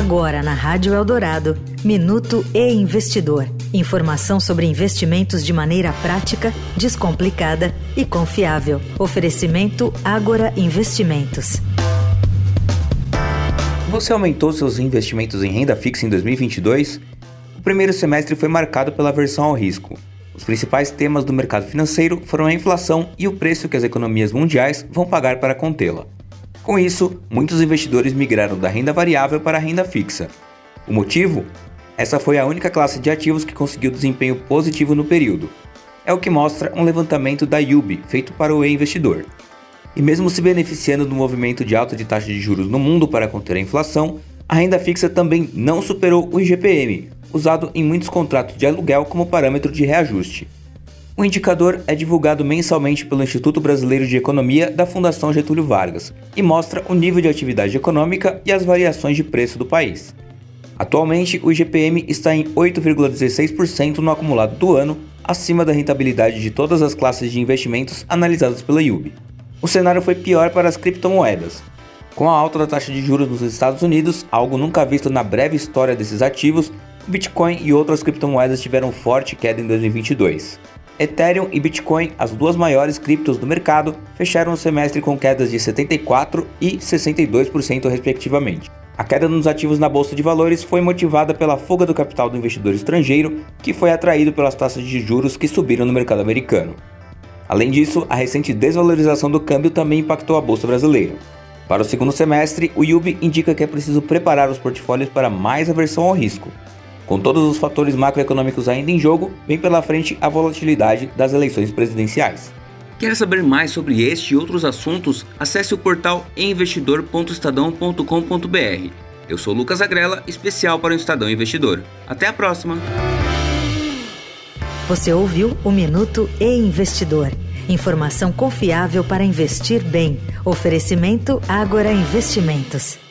Agora na Rádio Eldorado, Minuto e Investidor. Informação sobre investimentos de maneira prática, descomplicada e confiável. Oferecimento Agora Investimentos. Você aumentou seus investimentos em renda fixa em 2022? O primeiro semestre foi marcado pela aversão ao risco. Os principais temas do mercado financeiro foram a inflação e o preço que as economias mundiais vão pagar para contê-la. Com isso, muitos investidores migraram da renda variável para a renda fixa. O motivo? Essa foi a única classe de ativos que conseguiu desempenho positivo no período. É o que mostra um levantamento da UB feito para o e-investidor. E mesmo se beneficiando do movimento de alta de taxa de juros no mundo para conter a inflação, a renda fixa também não superou o IGPM, usado em muitos contratos de aluguel como parâmetro de reajuste. O indicador é divulgado mensalmente pelo Instituto Brasileiro de Economia da Fundação Getúlio Vargas e mostra o nível de atividade econômica e as variações de preço do país. Atualmente, o IGPM está em 8,16% no acumulado do ano, acima da rentabilidade de todas as classes de investimentos analisadas pela IUB. O cenário foi pior para as criptomoedas. Com a alta da taxa de juros nos Estados Unidos, algo nunca visto na breve história desses ativos, o Bitcoin e outras criptomoedas tiveram forte queda em 2022. Ethereum e Bitcoin, as duas maiores criptos do mercado, fecharam o semestre com quedas de 74% e 62% respectivamente. A queda nos ativos na bolsa de valores foi motivada pela fuga do capital do investidor estrangeiro, que foi atraído pelas taxas de juros que subiram no mercado americano. Além disso, a recente desvalorização do câmbio também impactou a bolsa brasileira. Para o segundo semestre, o Yubi indica que é preciso preparar os portfólios para mais aversão ao risco, com todos os fatores macroeconômicos ainda em jogo, vem pela frente a volatilidade das eleições presidenciais. Quer saber mais sobre este e outros assuntos? Acesse o portal investidor.estadão.com.br. Eu sou Lucas Agrela, especial para o Estadão Investidor. Até a próxima! Você ouviu o Minuto e Investidor. Informação confiável para investir bem. Oferecimento Agora Investimentos.